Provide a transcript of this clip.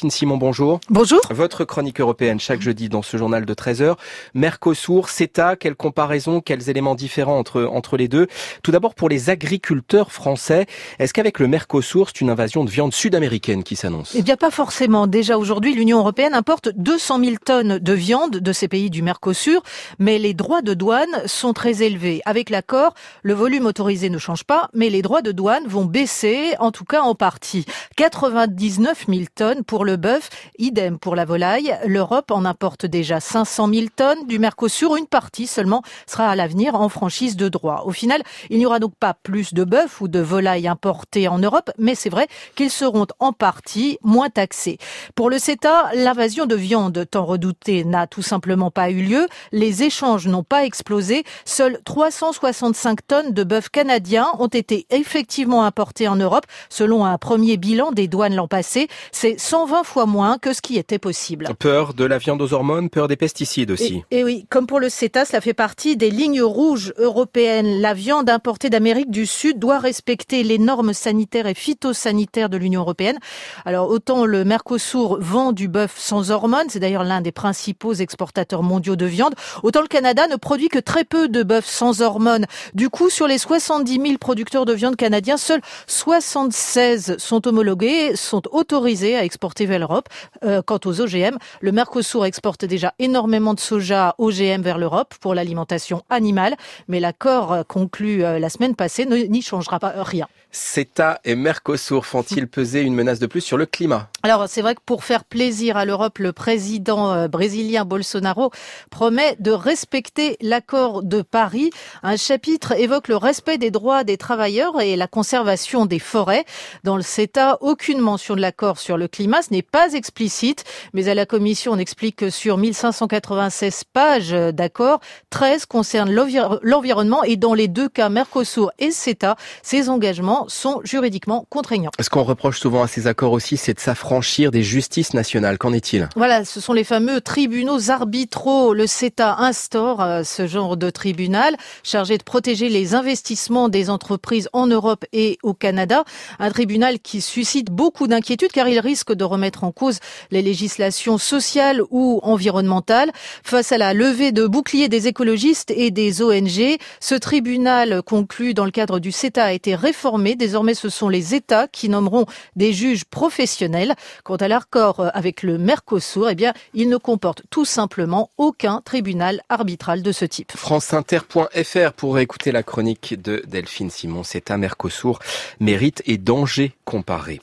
Delphine Simon, bonjour. Bonjour. Votre chronique européenne chaque jeudi dans ce journal de 13h. Mercosur, CETA, quelle comparaison, quels éléments différents entre, entre les deux? Tout d'abord pour les agriculteurs français, est-ce qu'avec le Mercosur, c'est une invasion de viande sud-américaine qui s'annonce? Eh bien pas forcément. Déjà aujourd'hui, l'Union européenne importe 200 000 tonnes de viande de ces pays du Mercosur, mais les droits de douane sont très élevés. Avec l'accord, le volume autorisé ne change pas, mais les droits de douane vont baisser, en tout cas en partie. 99 000 tonnes pour le bœuf, idem pour la volaille. L'Europe en importe déjà 500 000 tonnes du Mercosur. Une partie seulement sera à l'avenir en franchise de droit. Au final, il n'y aura donc pas plus de bœuf ou de volaille importés en Europe, mais c'est vrai qu'ils seront en partie moins taxés. Pour le CETA, l'invasion de viande tant redoutée n'a tout simplement pas eu lieu. Les échanges n'ont pas explosé. Seules 365 tonnes de bœuf canadien ont été effectivement importées en Europe, selon un premier bilan des douanes l'an passé. C'est 120 fois moins que ce qui était possible. Peur de la viande aux hormones, peur des pesticides aussi. Et, oui, comme pour le CETA, cela fait partie des lignes rouges européennes. La viande importée d'Amérique du Sud doit respecter les normes sanitaires et phytosanitaires de l'Union européenne. Alors autant le Mercosur vend du bœuf sans hormones, c'est d'ailleurs l'un des principaux exportateurs mondiaux de viande, autant le Canada ne produit que très peu de bœuf sans hormones. Du coup, sur les 70 000 producteurs de viande canadiens, seuls 76 sont homologués, sont autorisés à exporter vers l'Europe. Euh, quant aux OGM, le Mercosur exporte déjà énormément de soja OGM vers l'Europe pour l'alimentation animale, mais l'accord conclu euh, la semaine passée n'y changera pas rien. CETA et Mercosur font-ils peser une menace de plus sur le climat? Alors c'est vrai que pour faire plaisir à l'Europe, le président euh, brésilien Bolsonaro promet de respecter l'accord de Paris. Un chapitre évoque le respect des droits des travailleurs et la conservation des forêts. Dans le CETA, aucune mention de l'accord sur le climat, ce n'est pas explicite, mais à la Commission, on explique que sur 1596 pages d'accord, 13 concernent l'environnement et dans les deux cas, Mercosur et CETA, ces engagements sont juridiquement contraignants. Ce qu'on reproche souvent à ces accords aussi, c'est de s'affranchir des justices nationales. Qu'en est-il? Voilà, ce sont les fameux tribunaux arbitraux. Le CETA instaure euh, ce genre de tribunal chargé de protéger les investissements des entreprises en Europe et au Canada. Un tribunal qui suscite beaucoup d'inquiétudes car il risque de remettre en cause les législations sociales ou environnementales. Face à la levée de boucliers des écologistes et des ONG, ce tribunal conclu dans le cadre du CETA a été réformé Désormais, ce sont les États qui nommeront des juges professionnels. Quant à l'accord avec le Mercosur, eh bien, il ne comporte tout simplement aucun tribunal arbitral de ce type. Franceinter.fr pour écouter la chronique de Delphine Simon. C'est un Mercosur, mérite et danger comparé.